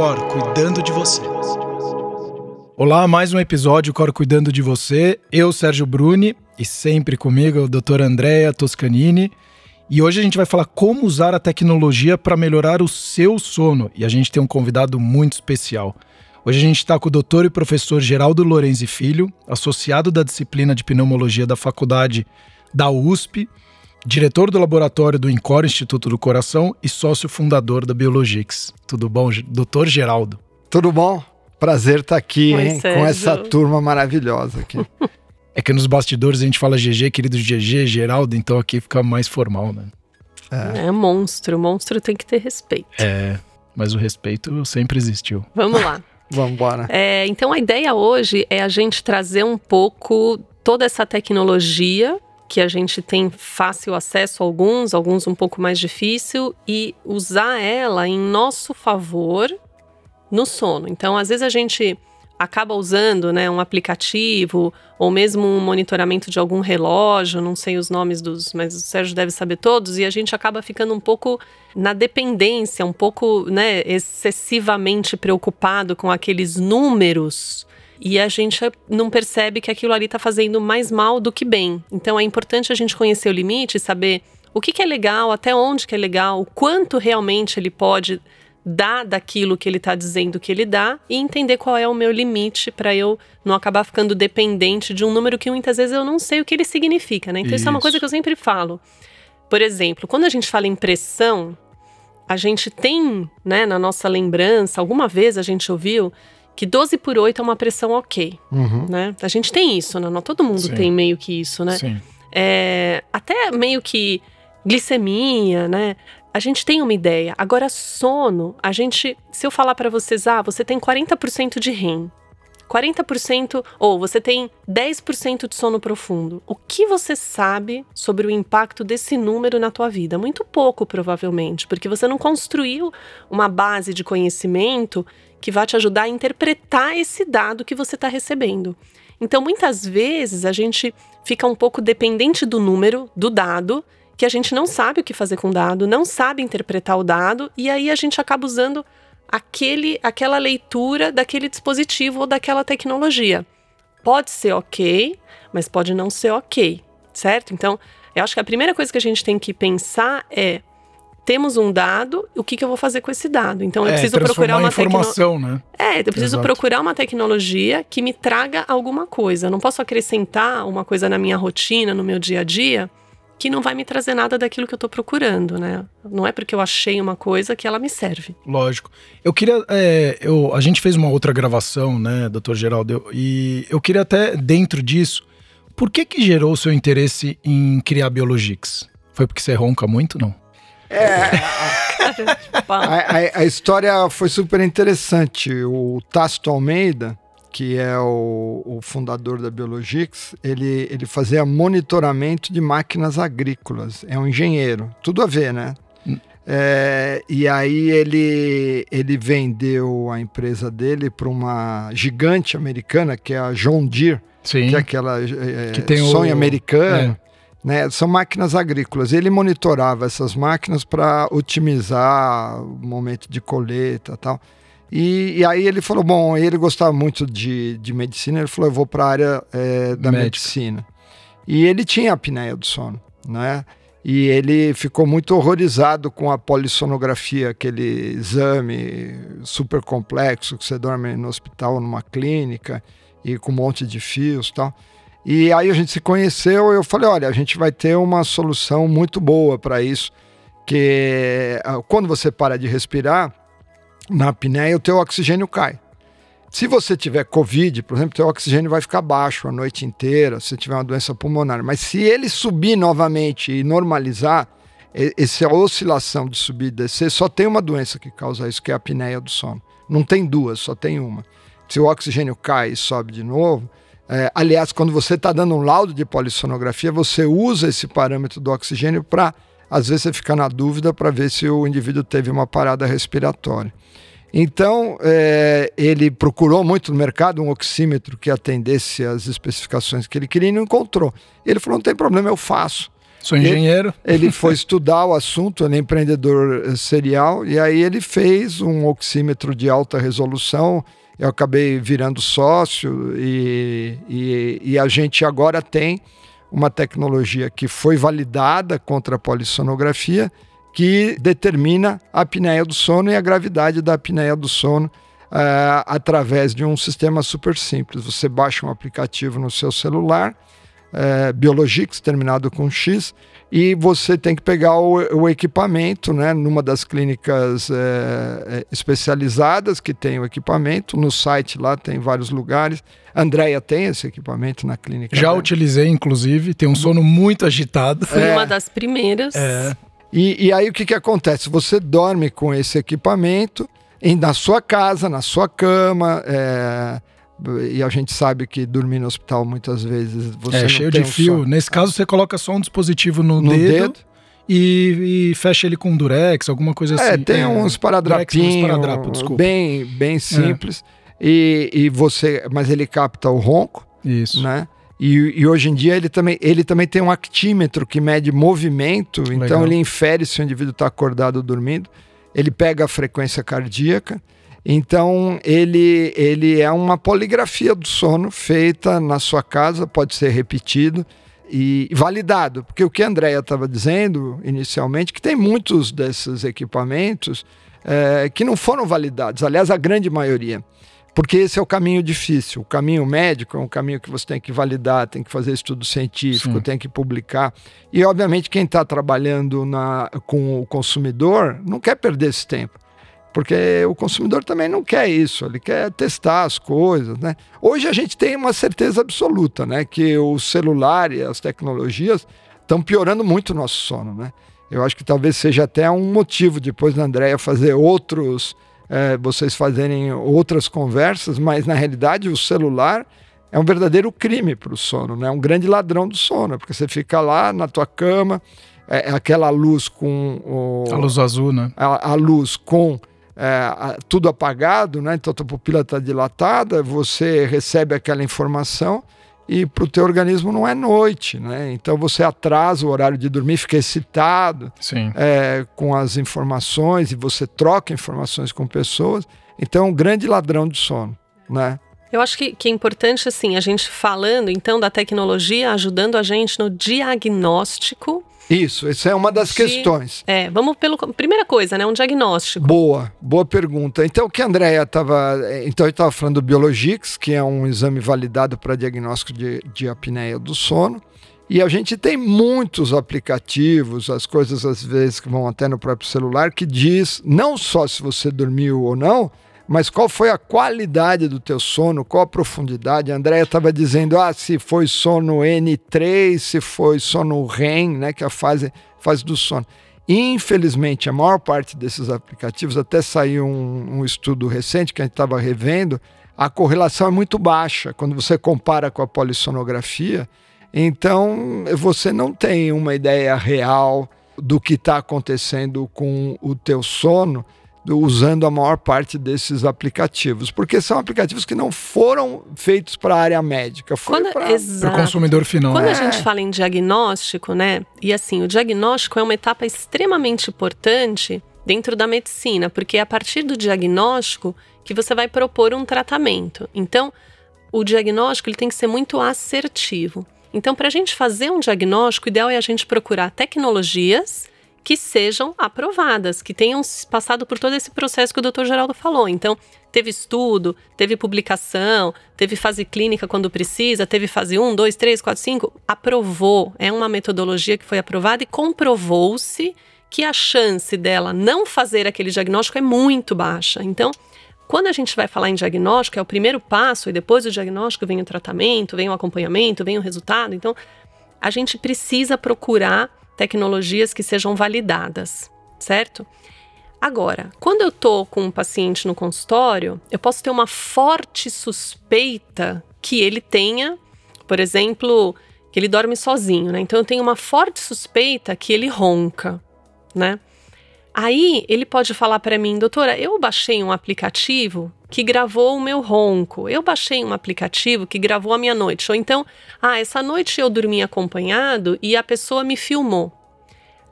Cor cuidando de você. Olá, mais um episódio Cor cuidando de você. Eu, Sérgio Bruni, e sempre comigo a doutora Andrea Toscanini. E hoje a gente vai falar como usar a tecnologia para melhorar o seu sono. E a gente tem um convidado muito especial. Hoje a gente está com o doutor e professor Geraldo Lorenzi Filho, associado da disciplina de pneumologia da faculdade da USP, diretor do laboratório do INCOR Instituto do Coração e sócio fundador da Biologix. Tudo bom, doutor Geraldo? Tudo bom? Prazer estar tá aqui hein, com essa turma maravilhosa aqui. é que nos bastidores a gente fala GG, querido GG, Geraldo, então aqui fica mais formal, né? É. é monstro, monstro tem que ter respeito. É, mas o respeito sempre existiu. Vamos lá. Vamos embora. É, então a ideia hoje é a gente trazer um pouco toda essa tecnologia que a gente tem fácil acesso a alguns, alguns um pouco mais difícil, e usar ela em nosso favor no sono. Então, às vezes a gente acaba usando né, um aplicativo ou mesmo um monitoramento de algum relógio, não sei os nomes dos, mas o Sérgio deve saber todos, e a gente acaba ficando um pouco na dependência, um pouco né, excessivamente preocupado com aqueles números e a gente não percebe que aquilo ali está fazendo mais mal do que bem. Então é importante a gente conhecer o limite, saber o que, que é legal, até onde que é legal, o quanto realmente ele pode dar daquilo que ele está dizendo que ele dá e entender qual é o meu limite para eu não acabar ficando dependente de um número que muitas vezes eu não sei o que ele significa, né? Então isso, isso é uma coisa que eu sempre falo. Por exemplo, quando a gente fala em pressão, a gente tem, né, na nossa lembrança, alguma vez a gente ouviu que 12 por 8 é uma pressão ok, uhum. né? A gente tem isso, né? Não, todo mundo Sim. tem meio que isso, né? Sim. É, até meio que glicemia, né? A gente tem uma ideia. Agora, sono, a gente. Se eu falar para vocês, ah, você tem 40% de REM, 40% ou você tem 10% de sono profundo. O que você sabe sobre o impacto desse número na tua vida? Muito pouco, provavelmente, porque você não construiu uma base de conhecimento que vai te ajudar a interpretar esse dado que você está recebendo. Então, muitas vezes a gente fica um pouco dependente do número, do dado, que a gente não sabe o que fazer com o dado, não sabe interpretar o dado, e aí a gente acaba usando aquele, aquela leitura daquele dispositivo ou daquela tecnologia. Pode ser ok, mas pode não ser ok, certo? Então, eu acho que a primeira coisa que a gente tem que pensar é temos um dado, o que, que eu vou fazer com esse dado? Então eu é, preciso procurar uma informação, tecno... né? É, eu preciso Exato. procurar uma tecnologia que me traga alguma coisa. Eu não posso acrescentar uma coisa na minha rotina, no meu dia a dia, que não vai me trazer nada daquilo que eu estou procurando, né? Não é porque eu achei uma coisa que ela me serve. Lógico. Eu queria. É, eu, a gente fez uma outra gravação, né, doutor Geraldo? E eu queria até, dentro disso, por que que gerou o seu interesse em criar Biologix? Foi porque você ronca muito, não? É. a, a, a, história foi super interessante. O Tácito Almeida, que é o, o, fundador da Biologix, ele, ele fazia monitoramento de máquinas agrícolas. É um engenheiro. Tudo a ver, né? Hum. É, e aí ele, ele vendeu a empresa dele para uma gigante americana, que é a John Deere, Sim. que é aquela é, que tem sonho o, americano. Né, são máquinas agrícolas. Ele monitorava essas máquinas para otimizar o momento de colheita tal. E, e, aí ele falou, bom, ele gostava muito de, de medicina, ele falou, eu vou para a área é, da Médica. medicina. E ele tinha a apneia do sono, né? E ele ficou muito horrorizado com a polissonografia, aquele exame super complexo que você dorme no hospital, numa clínica e com um monte de fios, tal. E aí a gente se conheceu, eu falei, olha, a gente vai ter uma solução muito boa para isso, que ah, quando você para de respirar, na apneia o teu oxigênio cai. Se você tiver Covid, por exemplo, teu oxigênio vai ficar baixo a noite inteira, se tiver uma doença pulmonar. Mas se ele subir novamente e normalizar, essa oscilação de subir e descer, só tem uma doença que causa isso, que é a apneia do sono. Não tem duas, só tem uma. Se o oxigênio cai e sobe de novo, é, aliás, quando você está dando um laudo de polissonografia, você usa esse parâmetro do oxigênio para, às vezes, você fica na dúvida para ver se o indivíduo teve uma parada respiratória. Então, é, ele procurou muito no mercado um oxímetro que atendesse às especificações que ele queria e não encontrou. Ele falou: não tem problema, eu faço. Sou engenheiro. Ele, ele foi estudar o assunto, ele é empreendedor eh, serial, e aí ele fez um oxímetro de alta resolução. Eu acabei virando sócio e, e, e a gente agora tem uma tecnologia que foi validada contra a polissonografia que determina a apneia do sono e a gravidade da apneia do sono uh, através de um sistema super simples. Você baixa um aplicativo no seu celular, uh, Biologix, terminado com X, e você tem que pegar o, o equipamento, né, numa das clínicas é, especializadas que tem o equipamento. No site lá tem vários lugares. Andréia tem esse equipamento na clínica. Já dela. utilizei, inclusive, tem um sono muito agitado. Fui é. uma das primeiras. É. E, e, aí o que, que acontece? Você dorme com esse equipamento em, na sua casa, na sua cama. É, e a gente sabe que dormir no hospital muitas vezes você é cheio de fio. Nesse caso você coloca só um dispositivo no, no dedo, dedo. E, e, fecha ele com durex, alguma coisa é, assim. Tem é, uns paradrapinhos, bem bem é. simples. E, e você, mas ele capta o ronco. Isso. Né? E, e, hoje em dia ele também, ele também tem um actímetro que mede movimento, então Legal. então ele infere se o indivíduo está acordado ou dormindo. Ele pega a frequência cardíaca então, ele, ele é uma poligrafia do sono feita na sua casa, pode ser repetido e validado, porque o que a Andrea estava dizendo inicialmente, que tem muitos desses equipamentos é, que não foram validados, aliás, a grande maioria, porque esse é o caminho difícil. O caminho médico é um caminho que você tem que validar, tem que fazer estudo científico, Sim. tem que publicar. E, obviamente, quem está trabalhando na, com o consumidor não quer perder esse tempo. Porque o consumidor também não quer isso, ele quer testar as coisas, né? Hoje a gente tem uma certeza absoluta, né? Que o celular e as tecnologias estão piorando muito o nosso sono, né? Eu acho que talvez seja até um motivo depois da Andrea fazer outros, é, vocês fazerem outras conversas, mas na realidade o celular é um verdadeiro crime para o sono, né? É um grande ladrão do sono, porque você fica lá na tua cama, é, aquela luz com o, a luz azul, né? A, a luz com é, tudo apagado, né? então a tua pupila está dilatada, você recebe aquela informação e para o teu organismo não é noite, né? Então você atrasa o horário de dormir, fica excitado é, com as informações e você troca informações com pessoas. Então é um grande ladrão de sono, né? Eu acho que, que é importante, assim, a gente falando, então, da tecnologia ajudando a gente no diagnóstico isso, essa é uma das de, questões. É, vamos pelo primeira coisa, né, um diagnóstico. Boa, boa pergunta. Então o que a Andrea estava, então eu estava falando do Biologix, que é um exame validado para diagnóstico de, de apneia do sono. E a gente tem muitos aplicativos, as coisas às vezes que vão até no próprio celular, que diz não só se você dormiu ou não, mas qual foi a qualidade do teu sono, qual a profundidade. A Andrea estava dizendo, ah, se foi sono N3, se foi sono REM, né, que é a fase, fase do sono. Infelizmente, a maior parte desses aplicativos, até saiu um, um estudo recente que a gente estava revendo, a correlação é muito baixa quando você compara com a polissonografia. Então, você não tem uma ideia real do que está acontecendo com o teu sono usando a maior parte desses aplicativos, porque são aplicativos que não foram feitos para a área médica, foi para o consumidor final. Quando é. a gente fala em diagnóstico, né? E assim, o diagnóstico é uma etapa extremamente importante dentro da medicina, porque é a partir do diagnóstico que você vai propor um tratamento. Então, o diagnóstico ele tem que ser muito assertivo. Então, para a gente fazer um diagnóstico, o ideal é a gente procurar tecnologias que sejam aprovadas, que tenham passado por todo esse processo que o doutor Geraldo falou. Então, teve estudo, teve publicação, teve fase clínica quando precisa, teve fase 1, 2, 3, 4, 5, aprovou. É uma metodologia que foi aprovada e comprovou-se que a chance dela não fazer aquele diagnóstico é muito baixa. Então, quando a gente vai falar em diagnóstico, é o primeiro passo, e depois do diagnóstico vem o tratamento, vem o acompanhamento, vem o resultado. Então, a gente precisa procurar tecnologias que sejam validadas, certo? Agora, quando eu estou com um paciente no consultório, eu posso ter uma forte suspeita que ele tenha, por exemplo, que ele dorme sozinho, né? Então eu tenho uma forte suspeita que ele ronca, né? Aí ele pode falar para mim, doutora, eu baixei um aplicativo que gravou o meu ronco. Eu baixei um aplicativo que gravou a minha noite. Ou então, ah, essa noite eu dormi acompanhado e a pessoa me filmou.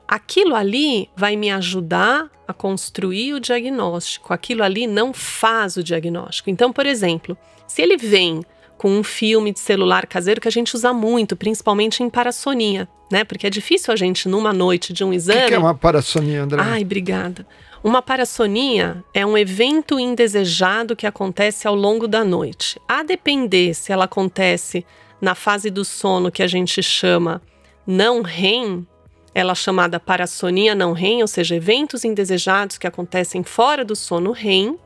Aquilo ali vai me ajudar a construir o diagnóstico. Aquilo ali não faz o diagnóstico. Então, por exemplo, se ele vem com um filme de celular caseiro que a gente usa muito, principalmente em parassonia, né? Porque é difícil a gente, numa noite de um exame. O que, que é uma parassonia, André? Ai, obrigada. Uma parassonia é um evento indesejado que acontece ao longo da noite. A depender se ela acontece na fase do sono que a gente chama não REM, ela é chamada parassonia não REM, ou seja, eventos indesejados que acontecem fora do sono REM,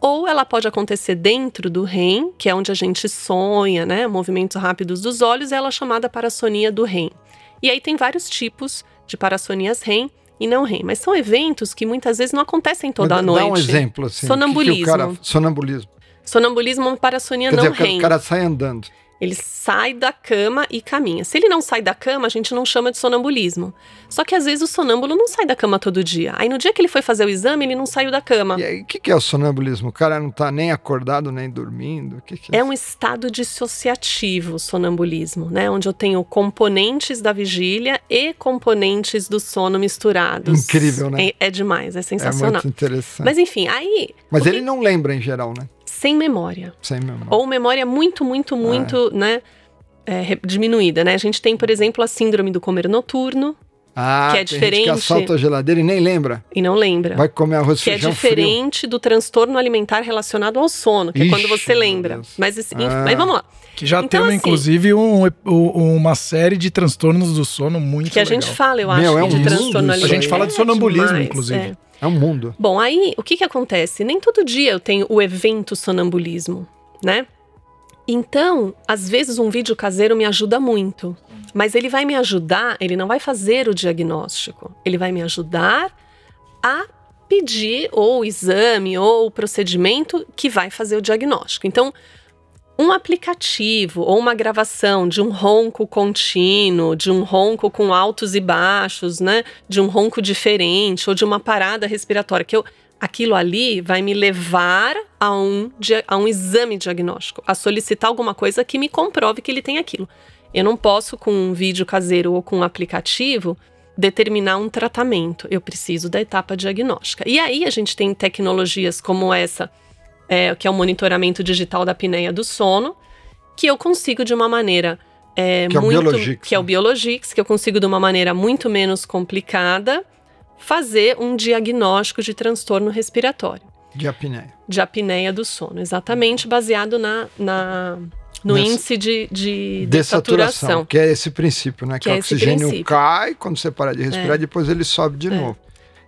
ou ela pode acontecer dentro do REM, que é onde a gente sonha, né, movimentos rápidos dos olhos, ela é chamada parassonia do REM. E aí tem vários tipos de parassonias REM e não REM, mas são eventos que muitas vezes não acontecem toda a noite. Dá um exemplo assim. Sonambulismo. Que que cara, sonambulismo. Sonambulismo é uma parassonia Quer não dizer, REM. O cara sai andando. Ele sai da cama e caminha. Se ele não sai da cama, a gente não chama de sonambulismo. Só que às vezes o sonâmbulo não sai da cama todo dia. Aí no dia que ele foi fazer o exame, ele não saiu da cama. E aí, o que, que, é o sonambulismo? O cara não tá nem acordado, nem dormindo? Que que é? é um estado dissociativo, o sonambulismo, né? Onde eu tenho componentes da vigília e componentes do sono misturados. Incrível, né? É, é demais, é sensacional. É muito interessante. Mas enfim, aí. Mas ele não lembra em geral, né? Sem memória. Sem memória. Ou memória muito, muito, muito, é. né? É, diminuída, né? A gente tem, por exemplo, a síndrome do comer noturno, ah, que é diferente. que assalta a geladeira e nem lembra. E não lembra. Vai comer arroz Que é diferente frio. do transtorno alimentar relacionado ao sono, que Ixi, é quando você lembra. Mas, ah. mas vamos lá. Que já então, tem, assim, inclusive, um, um, uma série de transtornos do sono muito Que a legal. gente fala, eu acho, Meu, é um de transtorno alimentar. A gente fala de sonambulismo, é demais, inclusive. É. É um mundo. Bom, aí o que, que acontece? Nem todo dia eu tenho o evento sonambulismo, né? Então, às vezes um vídeo caseiro me ajuda muito, mas ele vai me ajudar, ele não vai fazer o diagnóstico, ele vai me ajudar a pedir ou o exame ou o procedimento que vai fazer o diagnóstico. Então, um aplicativo ou uma gravação de um ronco contínuo, de um ronco com altos e baixos, né? De um ronco diferente ou de uma parada respiratória, que eu aquilo ali vai me levar a um, a um exame diagnóstico, a solicitar alguma coisa que me comprove que ele tem aquilo. Eu não posso, com um vídeo caseiro ou com um aplicativo, determinar um tratamento. Eu preciso da etapa diagnóstica. E aí a gente tem tecnologias como essa é, que é o monitoramento digital da apneia do sono, que eu consigo de uma maneira é, que muito, é o Biologix, que é o né? Biologix, que eu consigo de uma maneira muito menos complicada fazer um diagnóstico de transtorno respiratório. De apneia. De apneia do sono, exatamente baseado na, na no Nessa índice de, de dessaturação. Que é esse princípio, né? Que, que é o oxigênio cai, quando você para de respirar, é. depois ele sobe de é. novo.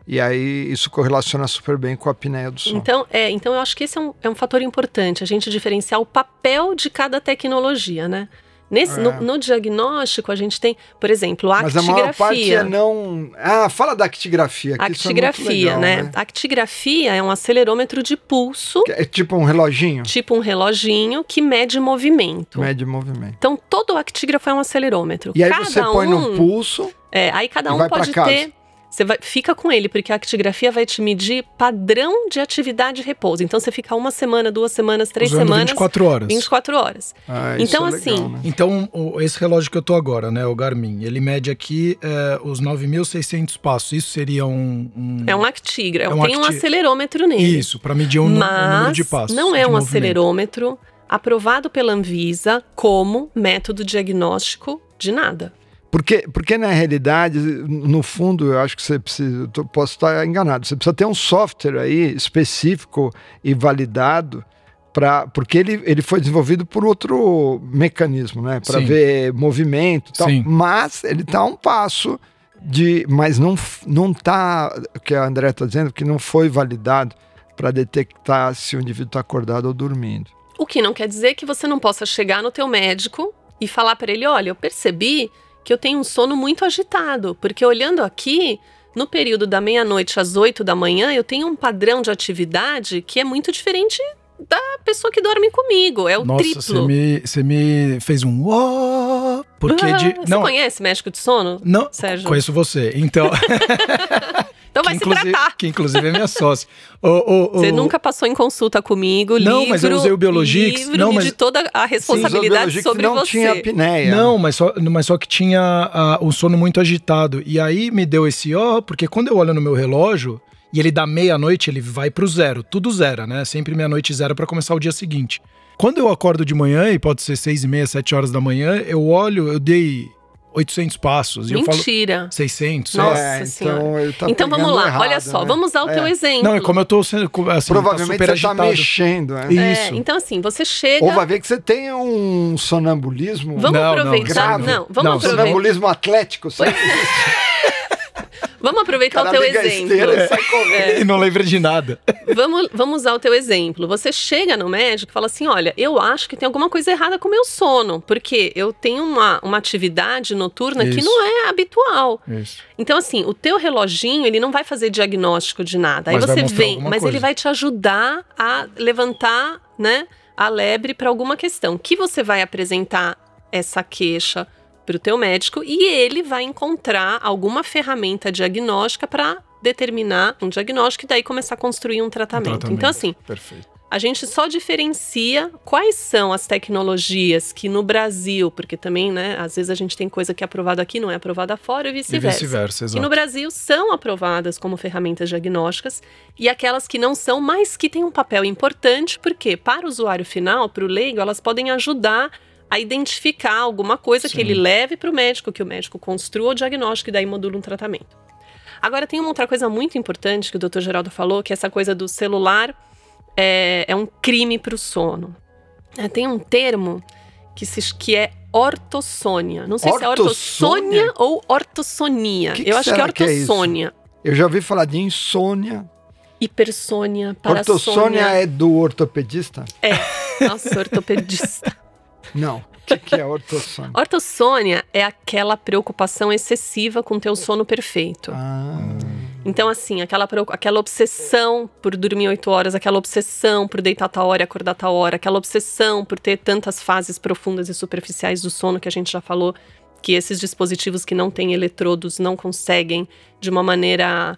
E aí isso correlaciona super bem com a apneia do sono. Então, é, então eu acho que esse é um, é um fator importante, a gente diferenciar o papel de cada tecnologia, né? Nesse, é. no, no, diagnóstico, a gente tem, por exemplo, a Mas actigrafia. Mas a maior parte é não... Ah, fala da actigrafia. Que actigrafia, é legal, né? né? A actigrafia é um acelerômetro de pulso. É tipo um reloginho? Tipo um reloginho que mede movimento. Mede movimento. Então, todo actígrafo é um acelerômetro. E aí cada você põe no pulso... É, aí cada um pode ter você vai, fica com ele, porque a actigrafia vai te medir padrão de atividade e repouso. Então você fica uma semana, duas semanas, três Usando semanas. 24 horas. 24 horas. Ah, então, é assim. Legal, né? Então, esse relógio que eu tô agora, né, o Garmin, ele mede aqui é, os 9.600 passos. Isso seria um. um... É um actígrafo. É um Tem acti... um acelerômetro nele. Isso, para medir o, Mas número de passos. Não é um movimento. acelerômetro aprovado pela Anvisa como método diagnóstico de nada. Porque, porque na realidade, no fundo, eu acho que você precisa, eu posso estar enganado, você precisa ter um software aí específico e validado para porque ele, ele foi desenvolvido por outro mecanismo, né? Para ver movimento e tal. Sim. Mas ele está um passo de. Mas não, não tá. O que a André está dizendo, que não foi validado para detectar se o indivíduo está acordado ou dormindo. O que não quer dizer que você não possa chegar no teu médico e falar para ele: olha, eu percebi que eu tenho um sono muito agitado, porque olhando aqui, no período da meia-noite às oito da manhã, eu tenho um padrão de atividade que é muito diferente da pessoa que dorme comigo. É o Nossa, triplo. Você me, você me fez um porque ah, de. Você não, conhece médico de sono? Não, Sérgio? conheço você. Então. então vai se tratar. Que inclusive é minha sócia. Você nunca passou em consulta comigo, Não, livro, mas eu usei o Biologix. Livro, não, mas... de toda a responsabilidade Sim, sobre não você. Não tinha apneia. Não, mas só, mas só que tinha uh, um sono muito agitado. E aí me deu esse ó, oh, porque quando eu olho no meu relógio e ele dá meia-noite, ele vai pro zero. Tudo zero, né? Sempre meia-noite zero para começar o dia seguinte. Quando eu acordo de manhã, e pode ser seis e meia, sete horas da manhã, eu olho, eu dei 800 passos. Mentira. E eu falo 600. Nossa é, senhora. Então, tá então vamos lá, errado, olha só, né? vamos usar o é. teu exemplo. Não, é como eu tô sendo assim, Provavelmente tá você agitado. tá mexendo, né? Isso. É, então assim, você chega... Ou vai ver que você tem um sonambulismo Vamos não, aproveitar, não, não, vamos não, aproveitar. Sonambulismo atlético, sabe? Vamos aproveitar o teu exemplo. Esteira, é. E não lembra de nada. Vamos, vamos usar o teu exemplo. Você chega no médico e fala assim: olha, eu acho que tem alguma coisa errada com o meu sono, porque eu tenho uma, uma atividade noturna Isso. que não é habitual. Isso. Então, assim, o teu reloginho, ele não vai fazer diagnóstico de nada. Aí Mas você vem, mas coisa. ele vai te ajudar a levantar, né, a lebre para alguma questão. Que você vai apresentar essa queixa para o teu médico e ele vai encontrar alguma ferramenta diagnóstica para determinar um diagnóstico e daí começar a construir um tratamento. tratamento. Então, assim, Perfeito. a gente só diferencia quais são as tecnologias que no Brasil, porque também, né, às vezes a gente tem coisa que é aprovada aqui, não é aprovada fora e E vice-versa. vice-versa, que exato. no Brasil são aprovadas como ferramentas diagnósticas e aquelas que não são, mas que têm um papel importante, porque para o usuário final, para o leigo, elas podem ajudar a identificar alguma coisa Sim. que ele leve para o médico, que o médico construa o diagnóstico e daí modula um tratamento. Agora, tem uma outra coisa muito importante que o Dr. Geraldo falou, que é essa coisa do celular é, é um crime para o sono. É, tem um termo que, se, que é ortossônia. Não sei se é Ortossônia? ortossônia ou ortossonia. Que que Eu acho que é será que é ortossônia. Eu já ouvi falar de insônia. Hipersônia, Ortossônia parassônia. é do ortopedista? É, nossa, ortopedista. Não. O que, que é ortossônia? Ortossônia é aquela preocupação excessiva com teu sono perfeito. Ah, Então, assim, aquela, aquela obsessão por dormir oito horas, aquela obsessão por deitar tal hora e acordar tal hora, aquela obsessão por ter tantas fases profundas e superficiais do sono que a gente já falou, que esses dispositivos que não têm eletrodos não conseguem, de uma maneira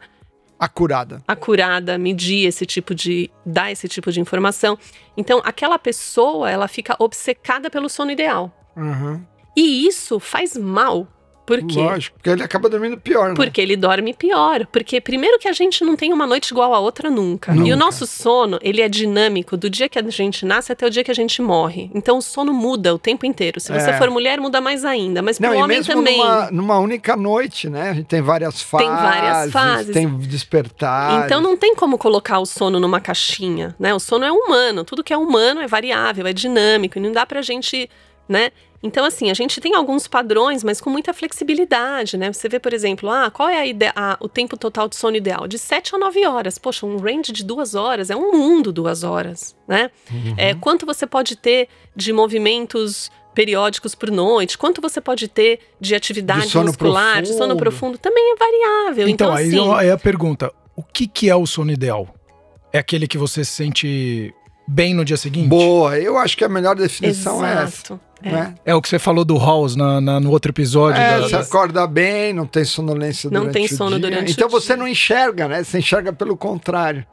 acurada. acurada, medir esse tipo de. dar esse tipo de informação. Então, aquela pessoa, ela fica obcecada pelo sono ideal. Uhum. E isso faz mal. Por quê? Lógico, porque ele acaba dormindo pior, né? Porque ele dorme pior. Porque, primeiro, que a gente não tem uma noite igual a outra nunca. E Nunca. o nosso sono, ele é dinâmico do dia que a gente nasce até o dia que a gente morre. Então, o sono muda o tempo inteiro. Se você É. for mulher, muda mais ainda. Mas Não, pro e homem também. numa, numa única noite, né? A gente tem várias fases. Tem várias fases. Tem despertar. Então não tem como colocar o sono numa caixinha, né? O sono é humano, tudo que é humano é variável, é dinâmico, e não dá pra gente, né? Então, assim, a gente tem alguns padrões, mas com muita flexibilidade, né? Você vê, por exemplo, ah, qual é a o tempo total de sono ideal? De 7 a 9 horas. Poxa, um range de duas horas é um mundo duas horas, né? Uhum. É, quanto você pode ter de movimentos periódicos por noite? Quanto você pode ter de atividade De sono muscular, de sono profundo. profundo? Também é variável. Então, Então, aí assim, aí a pergunta: o que, que é o sono ideal? É aquele que você se sente bem no dia seguinte? Boa, eu acho que a melhor definição é essa. Exato. É. Né? É o que você falou do Halls na, na- no outro episódio. É, da- você da- acorda bem, não tem sonolência Não durante tem o sono dia. durante o Então você dia. não enxerga, né? Você enxerga pelo contrário.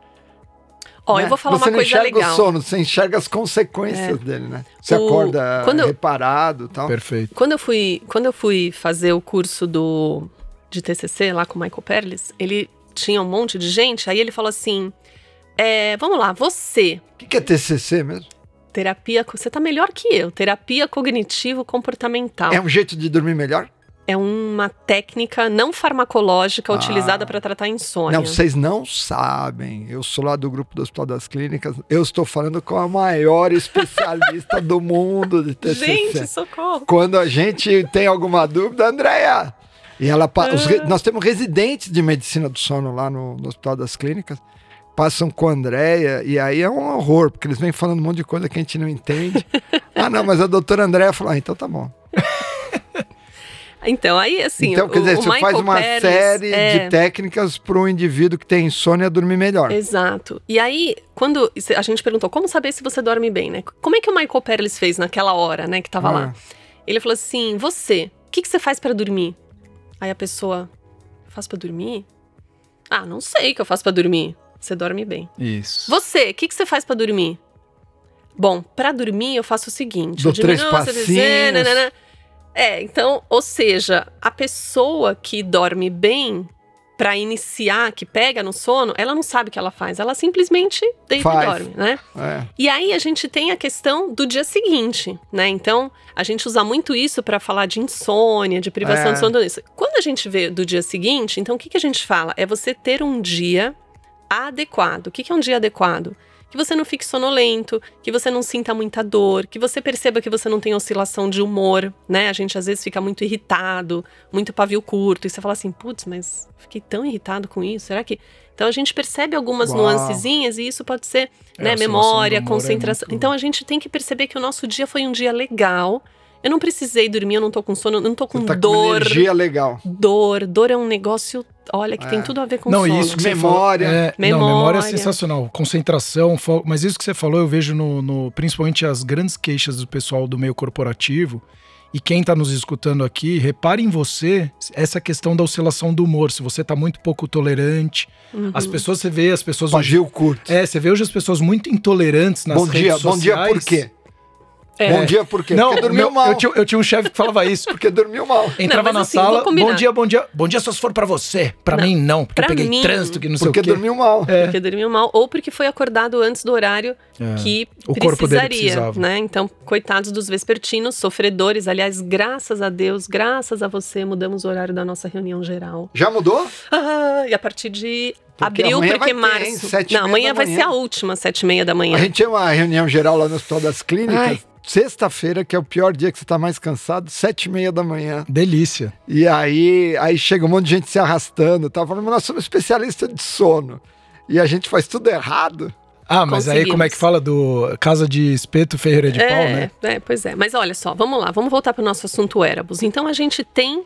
Ó, né? eu vou falar você uma não coisa enxerga legal. o sono, você enxerga as consequências dele, né? Você O- acorda quando eu- reparado e tal. Perfeito. Quando eu fui, quando eu fui fazer o curso do de TCC lá com o Michael Perlis, ele tinha um monte de gente, aí ele falou assim: é, vamos lá, você, O que que é TCC mesmo? terapia, você tá melhor que eu, terapia cognitivo comportamental. É um jeito de dormir melhor? É uma técnica não farmacológica Ah. utilizada para tratar insônia. Não, vocês não sabem. Eu sou lá do grupo do Hospital das Clínicas. Eu estou falando com a maior especialista do mundo de TCC. Gente, socorro. Quando a gente tem alguma dúvida, Andréia. E ela, os Ah. nós temos residentes de medicina do sono lá no, no Hospital das Clínicas. Passam com a Andréia e aí é um horror, porque eles vêm falando um monte de coisa que a gente não entende. ah, não, mas a doutora Andréia falou: ah, então tá bom. Então, aí assim, então, o, quer dizer, o você faz uma Perlis, série é, de técnicas para um indivíduo que tem insônia dormir melhor. Exato. E aí, quando a gente perguntou como saber se você dorme bem, né? Como é que o Michael Perlis fez naquela hora, né, que tava Ah. lá? Ele falou assim: "Você, o que, que você faz pra dormir?" Aí a pessoa, "Eu faço pra dormir?" Ah, não sei o que eu faço para dormir. Você dorme bem. Isso. Você, o que, que você faz para dormir? Bom, para dormir eu faço o seguinte. Dou três passinhos. É, então, ou seja, a pessoa que dorme bem para iniciar, que pega no sono, ela não sabe o que ela faz, ela simplesmente deita faz. e dorme, né? É. E aí a gente tem a questão do dia seguinte, né? Então, a gente usa muito isso para falar de insônia, de privação é. de sono. Quando a gente vê do dia seguinte, então o que, que a gente fala? É você ter um dia adequado. O que, é um dia adequado? que você não fique sonolento, que você não sinta muita dor, que você perceba que você não tem oscilação de humor, né? A gente às vezes fica muito irritado, muito pavio curto, e você fala assim, putz, mas fiquei tão irritado com isso, será que. Então a gente percebe algumas Uau. nuancezinhas e isso pode ser, é, né, memória, concentração. É muito... Então a gente tem que perceber que o nosso dia foi um dia legal eu não precisei dormir, eu não tô com sono, eu não tô com Você tá dor. Com energia legal. Dor. Dor é um negócio, olha, que é. tem tudo a ver com não, sono. Isso que memória. Falou, é, memória. Não, memória é sensacional. Concentração, foco. Mas isso que você falou, eu vejo no, no, principalmente as grandes queixas do pessoal do meio corporativo. E quem está nos escutando aqui, repare em você essa questão da oscilação do humor. Se você está muito pouco tolerante, uhum. as pessoas, você vê as pessoas. Pagio curto. É, você vê hoje as pessoas muito intolerantes nas bom redes dia, sociais. Bom dia, por quê? É. Bom dia por quê? Não, Porque dormiu meu, mal. Eu tinha, eu tinha um chefe que falava isso. Porque dormiu mal. Entrava não, na assim, sala, bom dia, bom dia. Bom dia só se for pra você. Pra não, mim, não. Porque eu peguei mim, trânsito que não sei o quê. Porque dormiu mal. É. Porque dormiu mal. Ou porque foi acordado antes do horário é. que o precisaria. Né? Então, coitados dos vespertinos, sofredores. Aliás, graças a Deus, graças a você, mudamos o horário da nossa reunião geral. Já mudou? Ah, e a partir de porque abril, porque março. Ter, não, amanhã vai ser a última, sete e meia da manhã. A gente tinha uma reunião geral lá no Hospital das Clínicas. Ai. Sexta-feira, que é o pior dia que você tá mais cansado, sete e meia da manhã. Delícia. E aí, aí chega um monte de gente se arrastando. Tá falando, nós somos especialistas de sono. E a gente faz tudo errado. Ah, mas aí como é que fala do casa de espeto ferreira de é, pau, né? É, pois é. Mas olha só, vamos lá, vamos voltar para o nosso assunto Erebus. Então a gente tem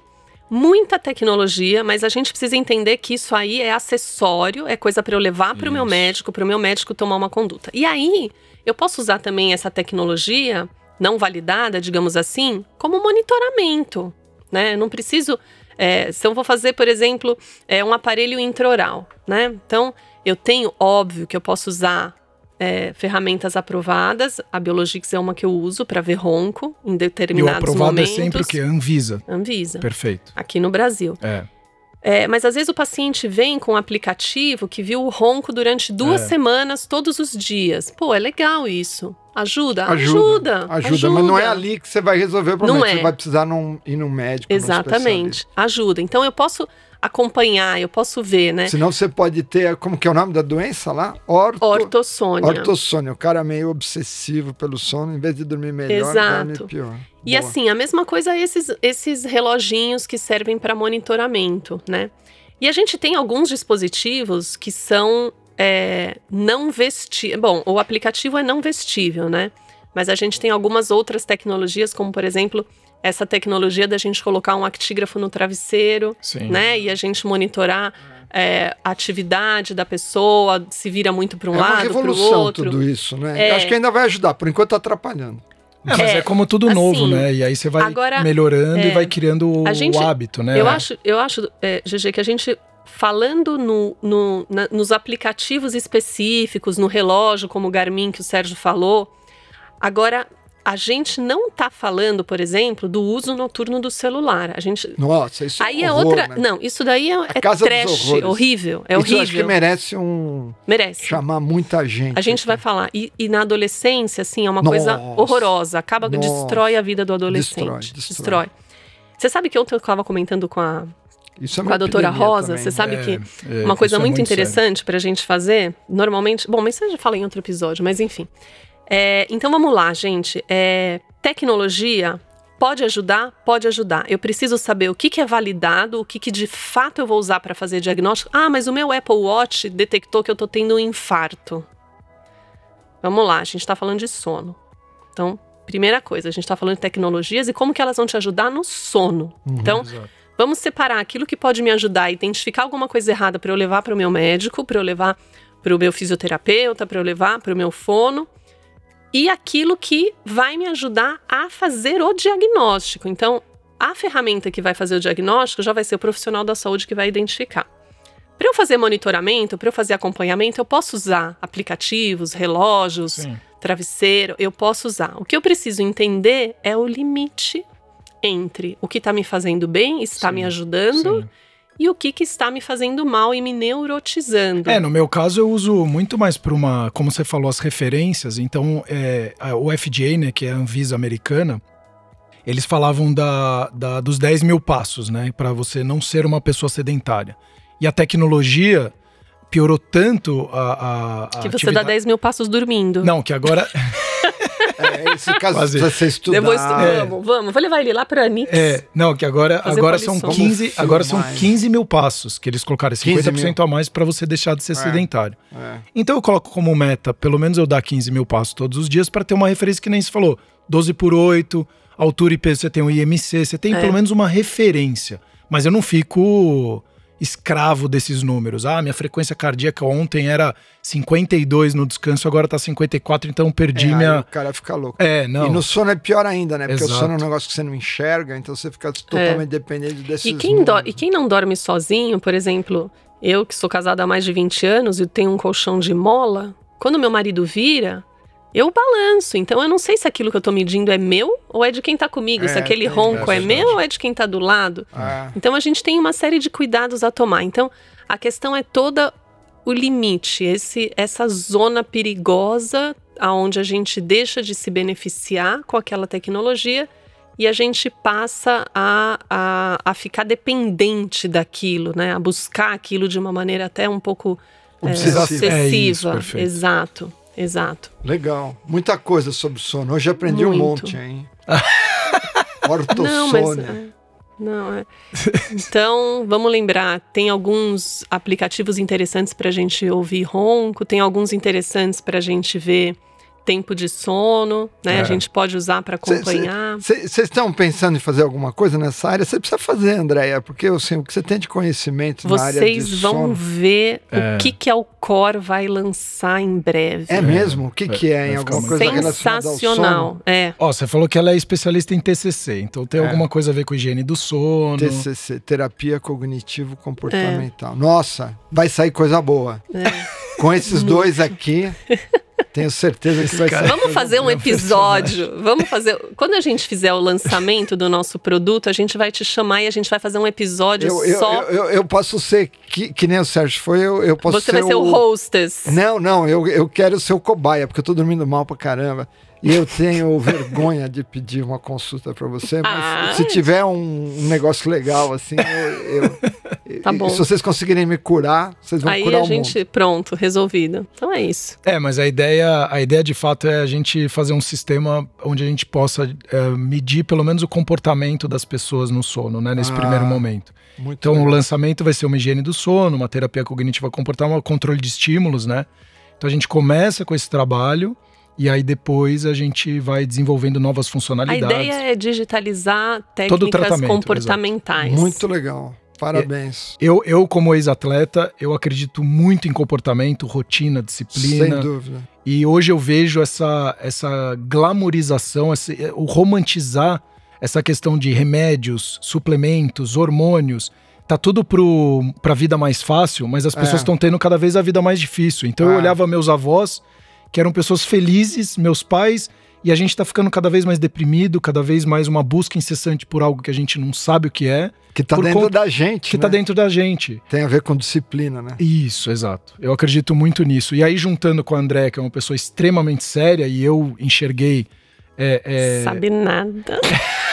muita tecnologia, mas a gente precisa entender que isso aí é acessório, é coisa para eu levar para o meu médico, para o meu médico tomar uma conduta. E aí, eu posso usar também essa tecnologia não validada, digamos assim, como monitoramento, né? Eu não preciso é, se eu vou fazer, por exemplo, é, um aparelho intraoral, né? Então, eu tenho, óbvio, que eu posso usar é, ferramentas aprovadas. A Biologix é uma que eu uso para ver ronco em determinados momentos. E o aprovado momentos. é sempre o quê? Anvisa. Anvisa. Perfeito. Aqui no Brasil. É. É, mas às vezes o paciente vem com um aplicativo que viu o ronco durante duas é. semanas, todos os dias. Pô, é legal isso. Ajuda, ajuda, ajuda, ajuda. mas não é ali que você vai resolver o problema. Não é. Você vai precisar num, ir num médico. Exatamente, ajuda. Então eu posso acompanhar, eu posso ver, né? Senão você pode ter, como que é o nome da doença lá? Orto... Ortossônia. Ortossônia. O cara é meio obsessivo pelo sono, em vez de dormir melhor, Exato. dorme pior. E Boa. assim, a mesma coisa esses, esses reloginhos que servem para monitoramento, né? E a gente tem alguns dispositivos que são é, não vestíveis. Bom, o aplicativo é não vestível, né? Mas a gente tem algumas outras tecnologias, como por exemplo essa tecnologia da gente colocar um actígrafo no travesseiro, Sim. né? E a gente monitorar é, a atividade da pessoa, se vira muito para um é lado, para o outro. tudo isso, né? É... Acho que ainda vai ajudar, por enquanto está atrapalhando. É, mas é, é como tudo assim, novo, né? E aí você vai agora, melhorando e é, vai criando o, gente, o, hábito, né? Eu acho, eu acho é, GG, que a gente falando no, no, na, nos aplicativos específicos, no relógio, como o Garmin que o Sérgio falou, agora a gente não está falando, por exemplo, do uso noturno do celular. A gente Nossa, isso aí é, é horror, outra, né? não, isso daí é, é trash, horrível, é isso horrível. acho que merece um merece chamar muita gente. A gente vai falar e, e, na adolescência, assim, é uma Nossa. coisa horrorosa, acaba Nossa. destrói a vida do adolescente, destrói, destrói. destrói. Você sabe que ontem eu estava comentando com a isso é com a doutora Rosa, também. você sabe é, que é, uma coisa muito, muito interessante para a gente fazer, normalmente, bom, mas você já fala em outro episódio, mas enfim, é, então vamos lá, gente. É, tecnologia pode ajudar? Pode ajudar. Eu preciso saber o que, que é validado, o que, que de fato eu vou usar para fazer diagnóstico. Ah, mas o meu Apple Watch detectou que eu estou tendo um infarto. Vamos lá, a gente está falando de sono. Então, primeira coisa, a gente está falando de tecnologias e como que elas vão te ajudar no sono. Uhum, então, exato. vamos separar aquilo que pode me ajudar a identificar alguma coisa errada para eu levar para o meu médico, para eu levar para o meu fisioterapeuta, para eu levar para o meu fono e aquilo que vai me ajudar a fazer o diagnóstico. Então, a ferramenta que vai fazer o diagnóstico já vai ser o profissional da saúde que vai identificar. Para eu fazer monitoramento, para eu fazer acompanhamento, eu posso usar aplicativos, relógios, Sim. travesseiro, eu posso usar. O que eu preciso entender é o limite entre o que está me fazendo bem, está Sim. me ajudando. Sim e o que, que está me fazendo mal e me neurotizando. É, no meu caso eu uso muito mais para uma, como você falou, as referências. Então, é, o FDA, né, que é a Anvisa americana, eles falavam da, da dos 10 mil passos, né, para você não ser uma pessoa sedentária. E a tecnologia piorou tanto a. a, a que você atividade... dá 10 mil passos dormindo. Não, que agora. É, esse caso Fazer. você estudar. Depois, é. vamos, vamos, vou levar ele lá para Nix. É, não, que agora, agora são 15, agora são 15 mil passos que eles colocaram, 50% a mais para você deixar de ser é. sedentário. É. Então eu coloco como meta, pelo menos eu dar 15 mil passos todos os dias para ter uma referência que nem se falou, 12 por 8, altura e peso, você tem o IMC, você tem é. pelo menos uma referência. Mas eu não fico escravo desses números. Ah, minha frequência cardíaca ontem era 52 no descanso, agora tá 54, então perdi é, minha. o cara fica louco. É, não. E no sono é pior ainda, né? Porque Exato. o sono é um negócio que você não enxerga, então você fica totalmente é. dependente desses. E quem, do... e quem não dorme sozinho, por exemplo, eu que sou casada há mais de 20 anos e tenho um colchão de mola, quando meu marido vira, eu balanço. Então eu não sei se aquilo que eu tô medindo é meu ou é de quem tá comigo. É, se aquele ronco é, é meu ou é de quem tá do lado. Ah. Então a gente tem uma série de cuidados a tomar. Então a questão é toda o limite, esse, essa zona perigosa aonde a gente deixa de se beneficiar com aquela tecnologia e a gente passa a, a, a ficar dependente daquilo, né? A buscar aquilo de uma maneira até um pouco é, obsessiva. É isso, Exato. Exato. Legal. Muita coisa sobre sono. Hoje aprendi Muito. um monte, hein? Ortossônia. Não, mas, não, é. Então, vamos lembrar, tem alguns aplicativos interessantes para a gente ouvir ronco, tem alguns interessantes para a gente ver tempo de sono, né? É. A gente pode usar para acompanhar. Vocês estão pensando em fazer alguma coisa nessa área? Você precisa fazer, Andréia, porque assim, o que você tem de conhecimento Vocês na área de Vocês vão sono... ver é. o que, que a Alcor vai lançar em breve. É mesmo? O que, que é? Em alguma coisa Sensacional, é. Ó, você falou que ela é especialista em TCC, então tem é. alguma coisa a ver com higiene do sono. TCC, terapia cognitivo comportamental. É. Nossa, vai sair coisa boa. É. Com esses dois aqui, tenho certeza que vai ser. Vamos fazer um episódio. Vamos fazer. Quando a gente fizer o lançamento do nosso produto, a gente vai te chamar e a gente vai fazer um episódio eu, só. Eu, eu, eu, posso ser que, que nem o Sérgio foi, eu, eu posso Você ser. Você vai ser o, o hostess. Não, não, eu, eu quero ser o cobaia, porque eu tô dormindo mal pra caramba. E eu tenho vergonha de pedir uma consulta para você, mas ah. se tiver um, negócio legal assim, eu, eu tá bom. se vocês conseguirem me curar, vocês vão Aí curar o mundo. Aí a gente, pronto, resolvido. Então é isso. É, mas a ideia, a ideia de fato é a gente fazer um sistema onde a gente possa é, medir pelo menos o comportamento das pessoas no sono, né, nesse ah, primeiro momento. então legal. o lançamento vai ser uma higiene do sono, uma terapia cognitiva comportamental, um controle de estímulos, né? Então a gente começa com esse trabalho e aí depois a gente vai desenvolvendo novas funcionalidades. A ideia é digitalizar técnicas comportamentais. Exatamente. Muito legal. Parabéns. Eu, eu como ex-atleta, eu acredito muito em comportamento, rotina, disciplina. Sem dúvida. E hoje eu vejo essa, essa glamorização, esse, o romantizar essa questão de remédios, suplementos, hormônios. Tá tudo para a vida mais fácil, mas as pessoas estão é. tendo cada vez a vida mais difícil. Então é. eu olhava meus avós que eram pessoas felizes, meus pais, e a gente está ficando cada vez mais deprimido, cada vez mais uma busca incessante por algo que a gente não sabe o que é. Que está dentro conta, da gente. Que está né? dentro da gente. Tem a ver com disciplina, né? Isso, exato. Eu acredito muito nisso. E aí, juntando com a André, que é uma pessoa extremamente séria, e eu enxerguei. É, é... Sabe nada.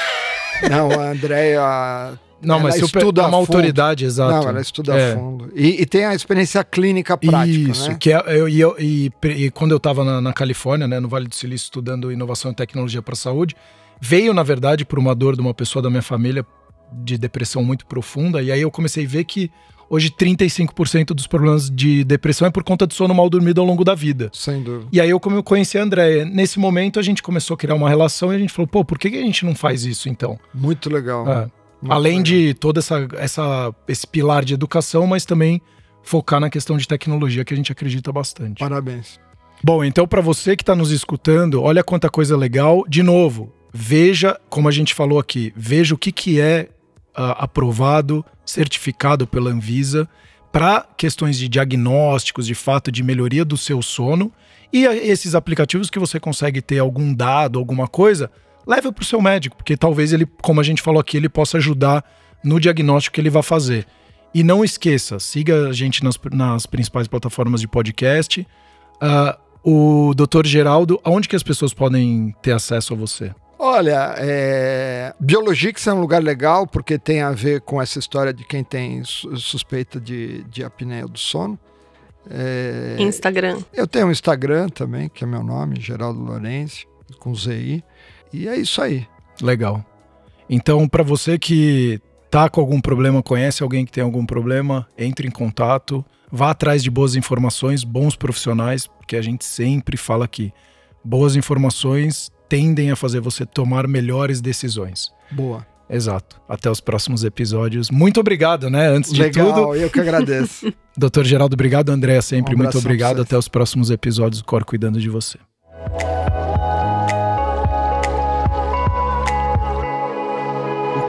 Não, a Andréia não, ela mas se estuda é uma autoridade, exato. Não, ela estuda é. a fundo. E, e, tem a experiência clínica prática, Isso, né? que é, eu, eu, e, e quando eu estava na, na, Califórnia, né, no Vale do Silício, estudando inovação e tecnologia para a saúde, veio, na verdade, por uma dor de uma pessoa da minha família de depressão muito profunda, e aí eu comecei a ver que hoje 35% dos problemas de depressão é por conta de sono mal dormido ao longo da vida. Sem dúvida. E aí eu, como eu conheci a Andréia, nesse momento a gente começou a criar uma relação e a gente falou, pô, por que, que a gente não faz isso então? Muito legal. É. Além legal. de todo essa, essa, esse pilar de educação, mas também focar na questão de tecnologia que a gente acredita bastante. Parabéns. Bom, então para você que está nos escutando, olha quanta coisa legal. De novo, veja, como a gente falou aqui, veja o que, que é uh, aprovado, certificado pela Anvisa para questões de diagnósticos, de fato, de melhoria do seu sono. E esses aplicativos que você consegue ter algum dado, alguma coisa, leve para o seu médico, porque talvez ele, como a gente falou aqui, ele possa ajudar no diagnóstico que ele vai fazer. E não esqueça, siga a gente nas, nas principais plataformas de podcast. Uh, o Dr. Geraldo, aonde que as pessoas podem ter acesso a você? Olha, é... Biologix é um lugar legal porque tem a ver com essa história de quem tem suspeita de, de apneia do sono. É... Instagram. Eu tenho um Instagram também, que é meu nome, Geraldo Lourenço, com ZI. E é isso aí. Legal. Então, para você que tá com algum problema, conhece alguém que tem algum problema, entre em contato, vá atrás de boas informações, bons profissionais, porque a gente sempre fala aqui, boas informações tendem a fazer você tomar melhores decisões. Boa. Exato. Até os próximos episódios. Muito obrigado, né? Antes de Legal, tudo. eu que agradeço. Doutor Geraldo, obrigado. Andréa, sempre. Um muito obrigado. Até os próximos episódios Cor Cuidando de Você.